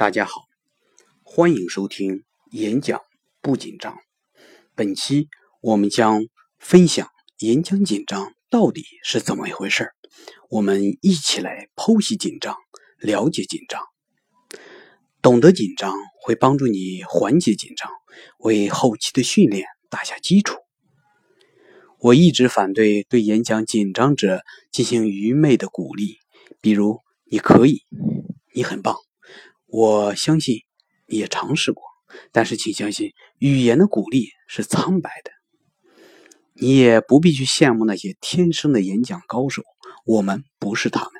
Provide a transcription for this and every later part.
大家好，欢迎收听演讲不紧张。本期我们将分享演讲紧张到底是怎么一回事儿我们一起来剖析紧张，了解紧张。懂得紧张会帮助你缓解紧张，为后期的训练打下基础。我一直反对对演讲紧张者进行愚昧的鼓励，比如“你可以”“你很棒”。我相信你也尝试过，但是请相信，语言的鼓励是苍白的。你也不必去羡慕那些天生的演讲高手，我们不是他们，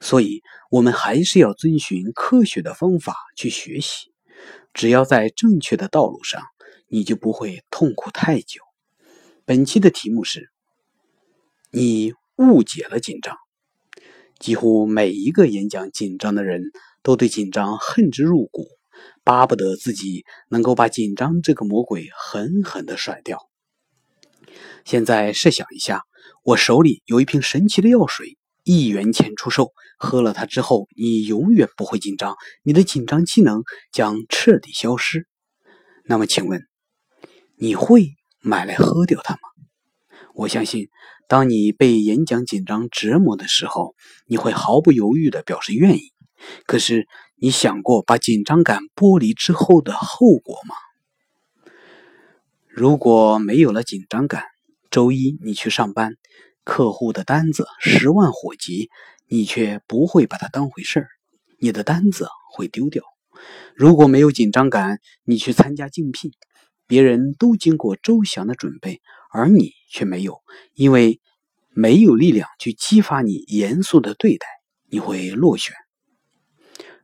所以我们还是要遵循科学的方法去学习。只要在正确的道路上，你就不会痛苦太久。本期的题目是：你误解了紧张。几乎每一个演讲紧张的人都对紧张恨之入骨，巴不得自己能够把紧张这个魔鬼狠狠地甩掉。现在设想一下，我手里有一瓶神奇的药水，一元钱出售，喝了它之后，你永远不会紧张，你的紧张机能将彻底消失。那么，请问你会买来喝掉它吗？我相信。当你被演讲紧张折磨的时候，你会毫不犹豫地表示愿意。可是，你想过把紧张感剥离之后的后果吗？如果没有了紧张感，周一你去上班，客户的单子十万火急，你却不会把它当回事儿，你的单子会丢掉。如果没有紧张感，你去参加竞聘，别人都经过周详的准备。而你却没有，因为没有力量去激发你严肃的对待，你会落选。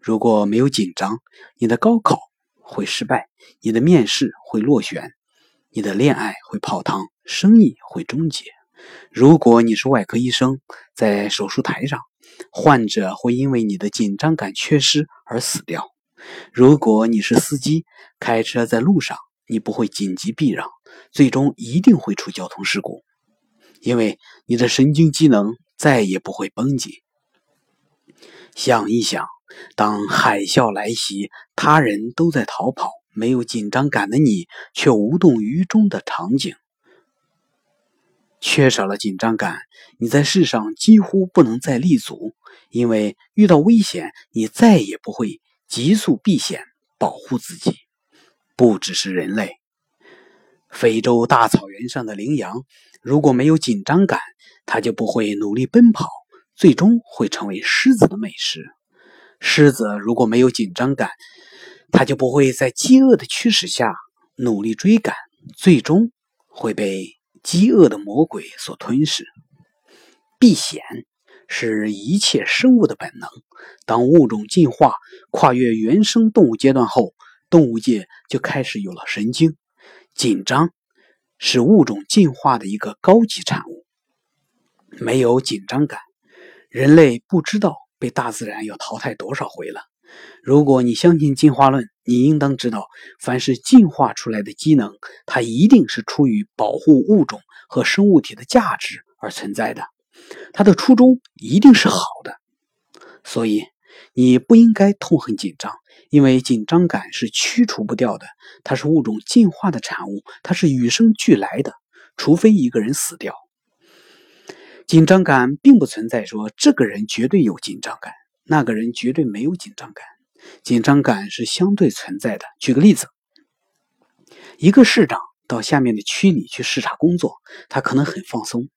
如果没有紧张，你的高考会失败，你的面试会落选，你的恋爱会泡汤，生意会终结。如果你是外科医生，在手术台上，患者会因为你的紧张感缺失而死掉。如果你是司机，开车在路上。你不会紧急避让，最终一定会出交通事故，因为你的神经机能再也不会绷紧。想一想，当海啸来袭，他人都在逃跑，没有紧张感的你却无动于衷的场景。缺少了紧张感，你在世上几乎不能再立足，因为遇到危险，你再也不会急速避险，保护自己。不只是人类，非洲大草原上的羚羊，如果没有紧张感，它就不会努力奔跑，最终会成为狮子的美食。狮子如果没有紧张感，它就不会在饥饿的驱使下努力追赶，最终会被饥饿的魔鬼所吞噬。避险是一切生物的本能。当物种进化跨越原生动物阶段后，动物界就开始有了神经，紧张是物种进化的一个高级产物。没有紧张感，人类不知道被大自然要淘汰多少回了。如果你相信进化论，你应当知道，凡是进化出来的机能，它一定是出于保护物种和生物体的价值而存在的，它的初衷一定是好的。所以，你不应该痛恨紧张。因为紧张感是驱除不掉的，它是物种进化的产物，它是与生俱来的。除非一个人死掉，紧张感并不存在说这个人绝对有紧张感，那个人绝对没有紧张感。紧张感是相对存在的。举个例子，一个市长到下面的区里去视察工作，他可能很放松；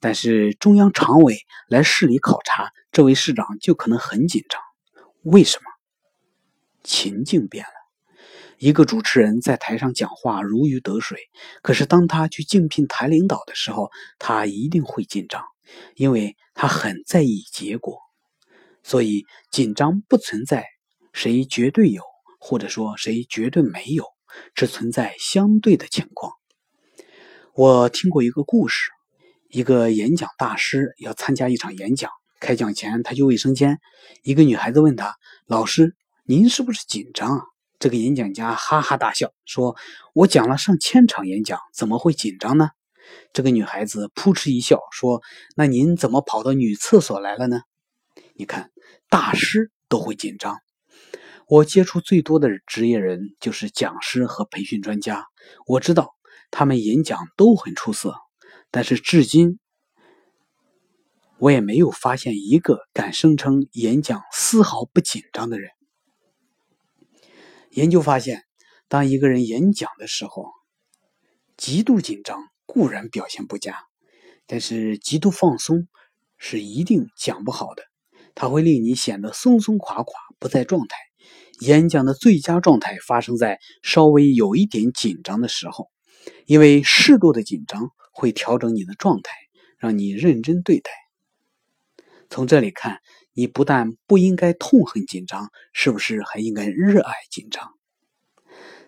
但是中央常委来市里考察，这位市长就可能很紧张。为什么？情境变了，一个主持人在台上讲话如鱼得水，可是当他去竞聘台领导的时候，他一定会紧张，因为他很在意结果。所以紧张不存在谁绝对有，或者说谁绝对没有，只存在相对的情况。我听过一个故事，一个演讲大师要参加一场演讲，开讲前他去卫生间，一个女孩子问他：“老师。”您是不是紧张啊？这个演讲家哈哈大笑说：“我讲了上千场演讲，怎么会紧张呢？”这个女孩子扑哧一笑说：“那您怎么跑到女厕所来了呢？”你看，大师都会紧张。我接触最多的职业人就是讲师和培训专家，我知道他们演讲都很出色，但是至今我也没有发现一个敢声称演讲丝毫不紧张的人。研究发现，当一个人演讲的时候，极度紧张固然表现不佳，但是极度放松是一定讲不好的，它会令你显得松松垮垮，不在状态。演讲的最佳状态发生在稍微有一点紧张的时候，因为适度的紧张会调整你的状态，让你认真对待。从这里看，你不但不应该痛恨紧张，是不是还应该热爱紧张？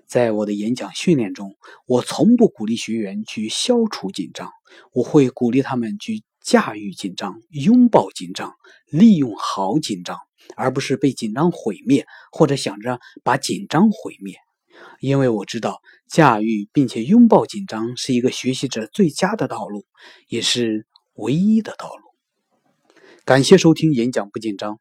在我的演讲训练中，我从不鼓励学员去消除紧张，我会鼓励他们去驾驭紧张、拥抱紧张、利用好紧张。而不是被紧张毁灭，或者想着把紧张毁灭，因为我知道驾驭并且拥抱紧张是一个学习者最佳的道路，也是唯一的道路。感谢收听演讲不紧张，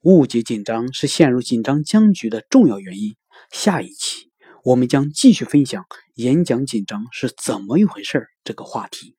误解紧张是陷入紧张僵局的重要原因。下一期我们将继续分享演讲紧张是怎么一回事这个话题。